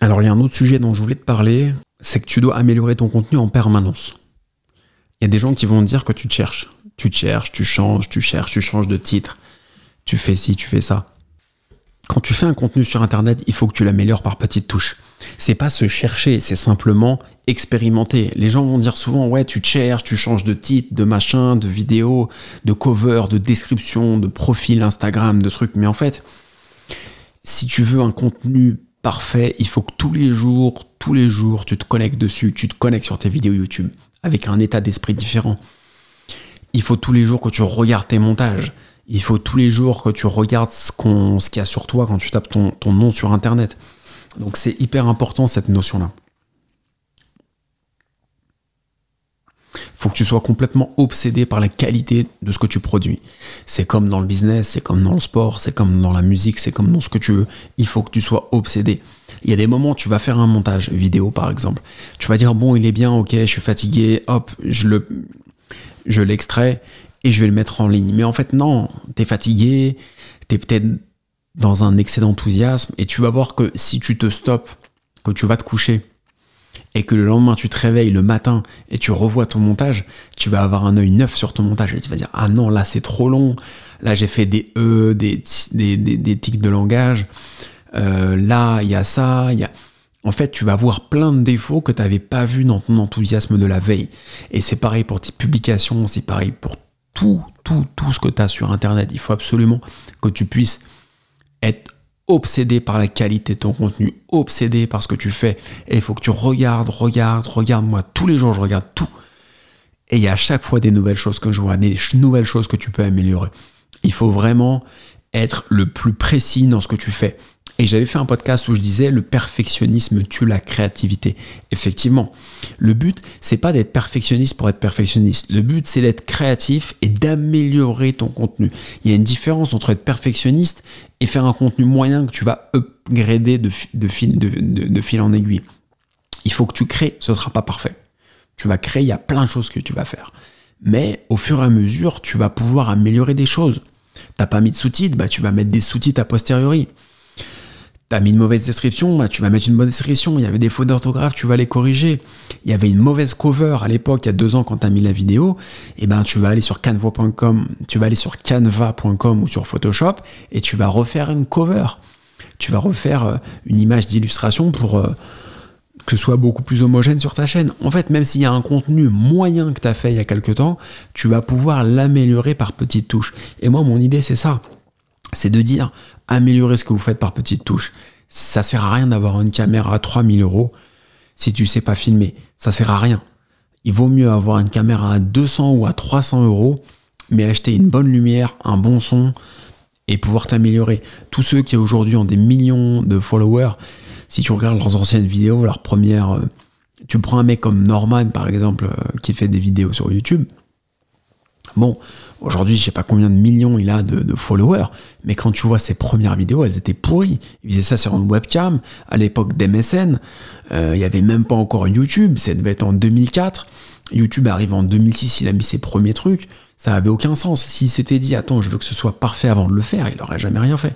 Alors il y a un autre sujet dont je voulais te parler, c'est que tu dois améliorer ton contenu en permanence. Il y a des gens qui vont dire que tu te cherches. Tu te cherches, tu changes, tu cherches, tu changes de titre. Tu fais ci, tu fais ça. Quand tu fais un contenu sur Internet, il faut que tu l'améliores par petites touches. C'est pas se chercher, c'est simplement expérimenter. Les gens vont dire souvent, ouais, tu te cherches, tu changes de titre, de machin, de vidéo, de cover, de description, de profil Instagram, de trucs. Mais en fait, si tu veux un contenu parfait, il faut que tous les jours, tous les jours, tu te connectes dessus, tu te connectes sur tes vidéos YouTube avec un état d'esprit différent. Il faut tous les jours que tu regardes tes montages. Il faut tous les jours que tu regardes ce qu'il y a sur toi quand tu tapes ton, ton nom sur Internet. Donc c'est hyper important cette notion-là. Faut que tu sois complètement obsédé par la qualité de ce que tu produis. C'est comme dans le business, c'est comme dans le sport, c'est comme dans la musique, c'est comme dans ce que tu veux. Il faut que tu sois obsédé. Il y a des moments où tu vas faire un montage vidéo par exemple. Tu vas dire bon, il est bien, ok, je suis fatigué, hop, je le je l'extrais et je vais le mettre en ligne. Mais en fait non, tu es fatigué, tu es peut-être dans un excès d'enthousiasme et tu vas voir que si tu te stops, que tu vas te coucher et que le lendemain tu te réveilles le matin et tu revois ton montage, tu vas avoir un œil neuf sur ton montage et tu vas dire ah non là c'est trop long, là j'ai fait des E, des, des, des, tics de langage, euh, là il y a ça, il y a... En fait, tu vas voir plein de défauts que tu n'avais pas vu dans ton enthousiasme de la veille. Et c'est pareil pour tes publications, c'est pareil pour tout, tout, tout ce que tu as sur Internet. Il faut absolument que tu puisses être obsédé par la qualité de ton contenu, obsédé par ce que tu fais. Et il faut que tu regardes, regardes, regardes. Moi, tous les jours, je regarde tout. Et il y a à chaque fois des nouvelles choses que je vois, des nouvelles choses que tu peux améliorer. Il faut vraiment être le plus précis dans ce que tu fais. Et j'avais fait un podcast où je disais le perfectionnisme tue la créativité. Effectivement, le but c'est pas d'être perfectionniste pour être perfectionniste. Le but c'est d'être créatif et d'améliorer ton contenu. Il y a une différence entre être perfectionniste et faire un contenu moyen que tu vas upgrader de, fil en aiguille. Il faut que tu crées, ce ne sera pas parfait. Tu vas créer, il y a plein de choses que tu vas faire. Mais au fur et à mesure, tu vas pouvoir améliorer des choses. T'as pas mis de sous-titres, bah, tu vas mettre des sous-titres a posteriori. T'as mis une mauvaise description, bah, tu vas mettre une bonne description. Il y avait des fautes d'orthographe, tu vas les corriger. Il y avait une mauvaise cover à l'époque, il y a deux ans, quand tu as mis la vidéo. Et eh ben, tu vas aller sur canva.com, tu vas aller sur canva.com ou sur Photoshop et tu vas refaire une cover. Tu vas refaire euh, une image d'illustration pour euh, que ce soit beaucoup plus homogène sur ta chaîne. En fait, même s'il y a un contenu moyen que tu as fait il y a quelques temps, tu vas pouvoir l'améliorer par petites touches. Et moi, mon idée, c'est ça c'est de dire améliorer ce que vous faites par petites touches. Ça sert à rien d'avoir une caméra à 3000 euros si tu sais pas filmer. Ça sert à rien. Il vaut mieux avoir une caméra à 200 ou à 300 euros, mais acheter une bonne lumière, un bon son et pouvoir t'améliorer. Tous ceux qui aujourd'hui ont des millions de followers, si tu regardes leurs anciennes vidéos, leurs premières, euh, tu prends un mec comme Norman par exemple euh, qui fait des vidéos sur YouTube. Bon, Aujourd'hui, je sais pas combien de millions il a de, followers, mais quand tu vois ses premières vidéos, elles étaient pourries. Il faisait ça sur une webcam, à l'époque d'MSN, euh, il n'y avait même pas encore YouTube, ça devait être en 2004. YouTube arrive en 2006, il a mis ses premiers trucs, ça avait aucun sens. S'il s'était dit, attends, je veux que ce soit parfait avant de le faire, il n'aurait jamais rien fait.